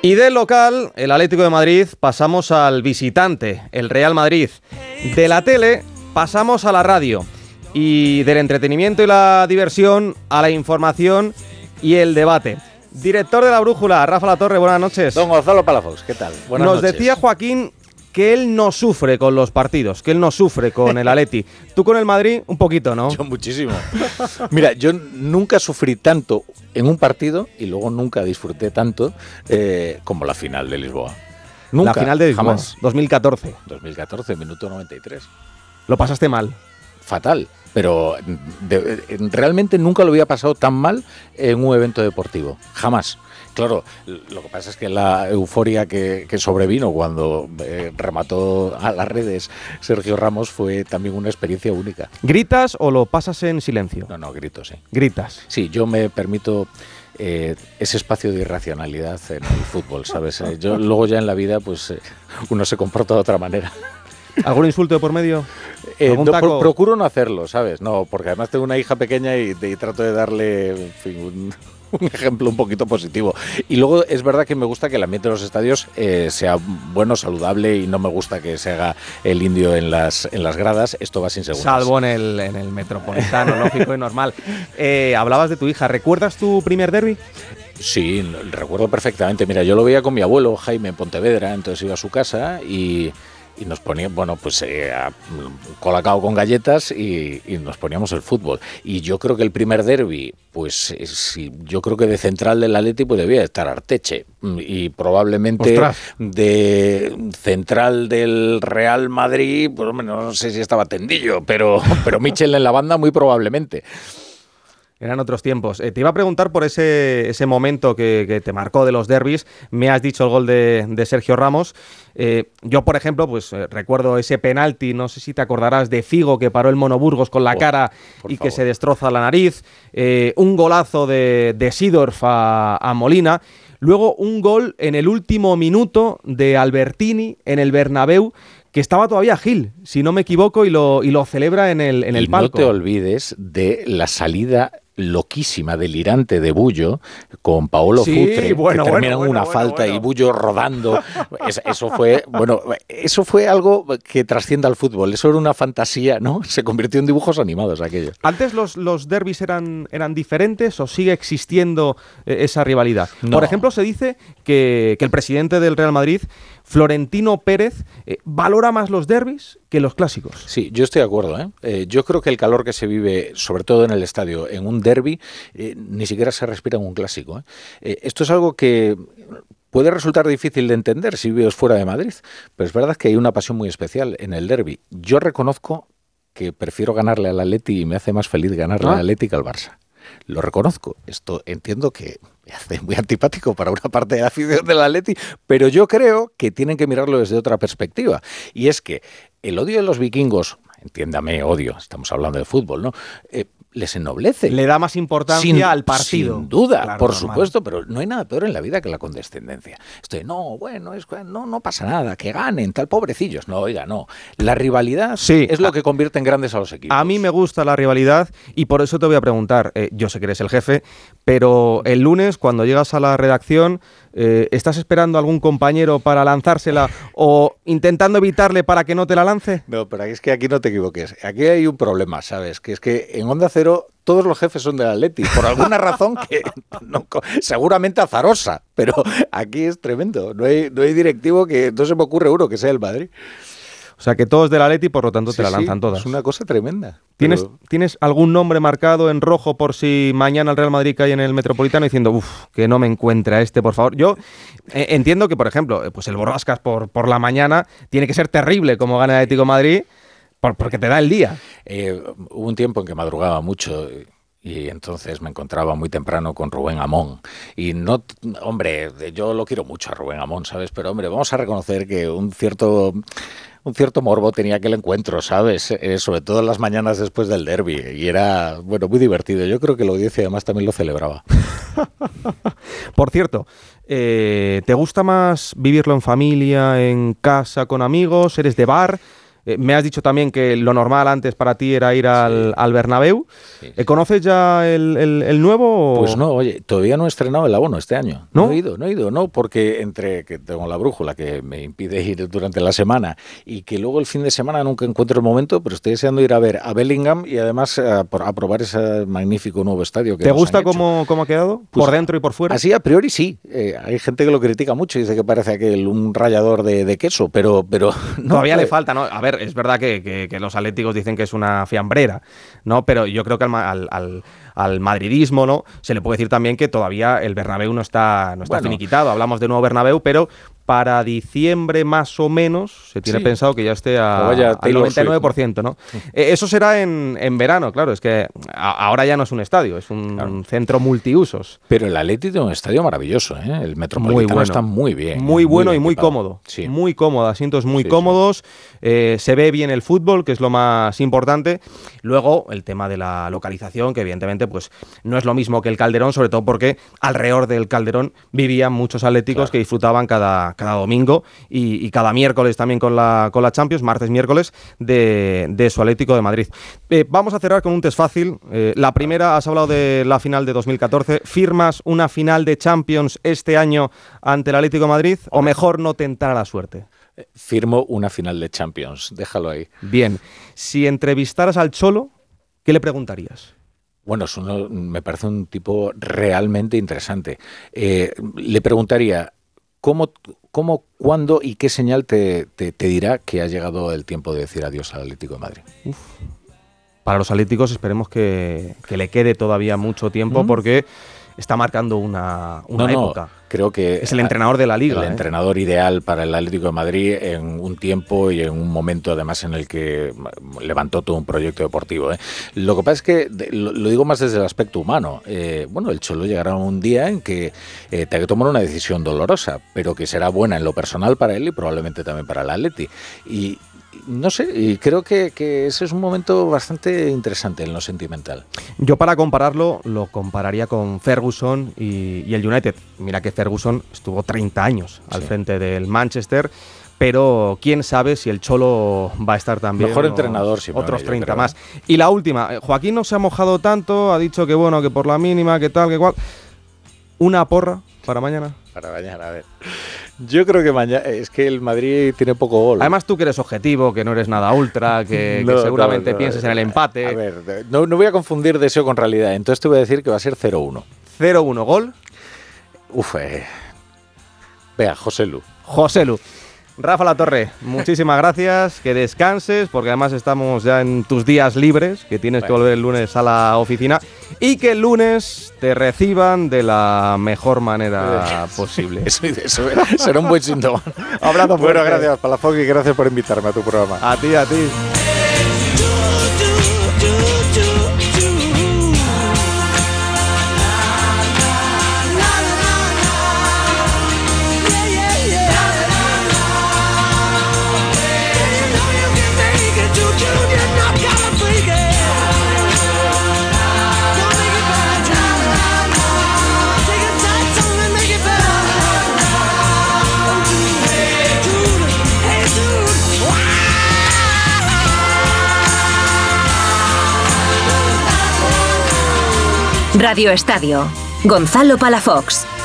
Y del local, el Atlético de Madrid, pasamos al visitante, el Real Madrid. De la tele, pasamos a la radio. Y del entretenimiento y la diversión, a la información y el debate. Director de la Brújula, Rafa La Torre, buenas noches. Don Gonzalo Palafox, ¿qué tal? Buenas Nos decía Joaquín que él no sufre con los partidos, que él no sufre con el Atleti. Tú con el Madrid, un poquito, ¿no? Yo muchísimo. Mira, yo nunca sufrí tanto en un partido y luego nunca disfruté tanto eh, como la final de Lisboa. Nunca. La final de Lisboa, jamás. 2014. 2014, minuto 93. ¿Lo pasaste mal? Fatal pero realmente nunca lo había pasado tan mal en un evento deportivo, jamás. Claro, lo que pasa es que la euforia que, sobrevino cuando eh, remató a las redes Sergio Ramos fue también una experiencia única. ¿Gritas o lo pasas en silencio? No, no, grito, sí. ¿Gritas? Sí, yo me permito eh, ese espacio de irracionalidad en el fútbol, ¿sabes? Eh, yo luego ya en la vida, pues uno se comporta de otra manera. ¿Algún insulto de por medio? Procuro no hacerlo, ¿sabes? No, porque además tengo una hija pequeña y, trato de darle en fin, un, un ejemplo un poquito positivo. Y luego es verdad que me gusta que el ambiente de los estadios eh, sea bueno, saludable y no me gusta que se haga el indio en las, en las gradas. Esto va sin seguro. Salvo en el, en el metropolitano, lógico y normal. Eh, hablabas de tu hija. ¿Recuerdas tu primer derby? Sí, recuerdo perfectamente. Mira, yo lo veía con mi abuelo, Jaime, en Pontevedra, entonces iba a su casa y y nos poníamos, bueno, pues eh, colacao con galletas y, nos poníamos el fútbol. Y yo creo que el primer derby, pues eh, sí, yo creo que de central del Atleti pues debía estar Arteche y probablemente de central del Real Madrid, pues no sé si estaba Tendillo, pero, pero Michel en la banda muy probablemente. Eran otros tiempos. Eh, te iba a preguntar por ese, ese momento que, te marcó de los derbis. Me has dicho el gol de, Sergio Ramos. Eh, yo, por ejemplo, pues eh, recuerdo ese penalti, no sé si te acordarás de Figo que paró el Monoburgos con la cara y que se destroza la nariz. un golazo de, de Sidorf a, Molina. Luego un gol en el último minuto de Albertini en el Bernabéu que estaba todavía Gil, si no me equivoco, y lo, y lo celebra en el, en el palco. No te olvides de la salida loquísima, delirante de Bullo con Paolo Futre, que termina una falta y Bullo rodando. eso fue, bueno, eso fue algo que trasciende al fútbol. Eso era una fantasía, ¿no? Se convirtió en dibujos animados aquello. ¿Antes los, los derbis eran, eran diferentes o sigue existiendo eh, esa rivalidad? Por ejemplo, se dice que, que el presidente del Real Madrid Florentino Pérez eh, valora más los derbis que los clásicos. Sí, yo estoy de acuerdo. ¿eh? Eh, yo creo que el calor que se vive, sobre todo en el estadio, en un derby, ni siquiera se respira en un clásico. esto es algo que puede resultar difícil de entender si vives fuera de Madrid, pero es verdad que hay una pasión muy especial en el derby. Yo reconozco que prefiero ganarle al Atleti y me hace más feliz ganarle al Atleti que al Barça. Lo reconozco. Esto entiendo que me hace muy antipático para una parte de la afición del Atleti, pero yo creo que tienen que mirarlo desde otra perspectiva. Y es que el odio de los vikingos, entiéndame, odio, estamos hablando de fútbol, ¿no? Eh, les ennoblece. Le da más importancia al partido. Sin duda, por supuesto, pero no hay nada peor en la vida que la condescendencia. Estoy, no, bueno, es, no, no pasa nada, que ganen, tal, pobrecillos. No, oiga, no. La rivalidad sí. es lo que convierte en grandes a los equipos. A mí me gusta la rivalidad y por eso te voy a preguntar, eh, yo sé que eres el jefe, pero el lunes cuando llegas a la redacción, eh, ¿estás esperando a algún compañero para lanzársela o intentando evitarle para que no te la lance? No, pero es que aquí no te equivoques. Aquí hay un problema, ¿sabes? Que es que en Onda Cero todos los jefes son del Atleti, por alguna razón que seguramente azarosa, pero aquí es tremendo. No hay, no hay directivo que no se me ocurre uno que sea el Madrid. O sea que todos de la Leti, por lo tanto, te la lanzan todas. Es una cosa tremenda. ¿Tienes, ¿Tienes algún nombre marcado en rojo por si mañana el Real Madrid cae en el Metropolitano diciendo, uff, que no me encuentra este, por favor? Yo eh, entiendo que, por ejemplo, eh, pues el Borrascas por, por la mañana tiene que ser terrible como gana el Atlético Madrid porque te da el día. Eh, hubo un tiempo en que madrugaba mucho y entonces me encontraba muy temprano con Rubén Amón. Y no, hombre, yo lo quiero mucho a Rubén Amón, ¿sabes? Pero, hombre, vamos a reconocer que un cierto un cierto morbo tenía aquel encuentro, ¿sabes? Eh, sobre todo en las mañanas después del derby. Y era, bueno, muy divertido. Yo creo que la audiencia además también lo celebraba. Por cierto, eh, ¿te gusta más vivirlo en familia, en casa, con amigos? ¿Eres de bar? Eh, me has dicho también que lo normal antes para ti era ir al, al Bernabéu. Eh, ¿Conoces ya el, nuevo? Pues no, oye, todavía no he estrenado el abono este año. ¿No? he ido, no he ido, no, porque entre que tengo la brújula que me impide ir durante la semana y que luego el fin de semana nunca encuentro el momento, pero estoy deseando ir a ver a Bellingham y además a, probar ese magnífico nuevo estadio que ¿Te gusta cómo, cómo, ha quedado? ¿Por pues dentro y por fuera? Así a priori sí. Eh, hay gente que lo critica mucho y dice que parece aquel un rallador de, queso, pero, pero todavía le falta, ¿no? A ver, es verdad que, los atléticos dicen que es una fiambrera, ¿no? Pero yo creo que al, al, al, madridismo, ¿no? Se le puede decir también que todavía el Bernabéu no está, no está finiquitado. Hablamos de nuevo Bernabéu, pero para diciembre más o menos se tiene pensado que ya esté a, al 99%, ¿no? Eh, eso será en, verano, claro, es que ahora ya no es un estadio, es un, centro multiusos. Pero el Atleti tiene un estadio maravilloso, ¿eh? el Metropolitano está muy bien. Muy bueno y muy cómodo, muy cómodo, asientos muy cómodos, eh, se ve bien el fútbol, que es lo más importante. Luego el tema de la localización, que evidentemente pues no es lo mismo que el Calderón, sobre todo porque alrededor del Calderón vivían muchos atléticos que disfrutaban cada cada domingo y, cada miércoles también con la, con la Champions, martes, miércoles, de, su Atlético de Madrid. Eh, vamos a cerrar con un test fácil. Eh, la primera, has hablado de la final de 2014. ¿Firmas una final de Champions este año ante el Atlético de Madrid o mejor no tentar a la suerte? Eh, firmo una final de Champions, déjalo ahí. Bien, si entrevistaras al Cholo, ¿qué le preguntarías? Bueno, es me parece un tipo realmente interesante. le preguntaría, ¿cómo, ¿Cómo, cuándo y qué señal te, dirá que ha llegado el tiempo de decir adiós al Atlético de Madrid? Para los Atléticos esperemos que, le quede todavía mucho tiempo porque está marcando una, época. Creo que es el entrenador de la liga. El ¿eh? entrenador ideal para el Atlético de Madrid en un tiempo y en un momento además en el que levantó todo un proyecto deportivo. ¿eh? Lo que pasa es que lo, digo más desde el aspecto humano. Eh, bueno, el Cholo llegará un día en que tenga que tomar una decisión dolorosa, pero que será buena en lo personal para él y probablemente también para el Atleti. Y, no sé, y creo que, ese es un momento bastante interesante en lo sentimental. Yo para compararlo, lo compararía con Ferguson y, el United. Mira que Ferguson estuvo 30 años al frente del Manchester, pero quién sabe si el Cholo va a estar también. Mejor entrenador, si Otros 30 más. Y la última, eh, Joaquín no se ha mojado tanto, ha dicho que bueno, que por la mínima, que tal, que cual. Una porra para mañana. Para mañana, a ver. Yo creo que mañana es que el Madrid tiene poco gol. Además tú que eres objetivo, que no eres nada ultra, que, seguramente pienses en el empate. A ver, no, voy a confundir deseo con realidad. Entonces te voy a decir que va a ser 0-1. 0-1 gol. Uf, eh. Vea, José Lu. José Lu. Rafa La Torre, muchísimas gracias, que descanses, porque además estamos ya en tus días libres, que tienes que volver el lunes a la oficina, y que el lunes te reciban de la mejor manera posible. Eso, eso será un buen síntoma. Abrazo Bueno, gracias, Palafox, y gracias por invitarme a tu programa. A ti, a ti. Radio Estadio. Gonzalo Palafox.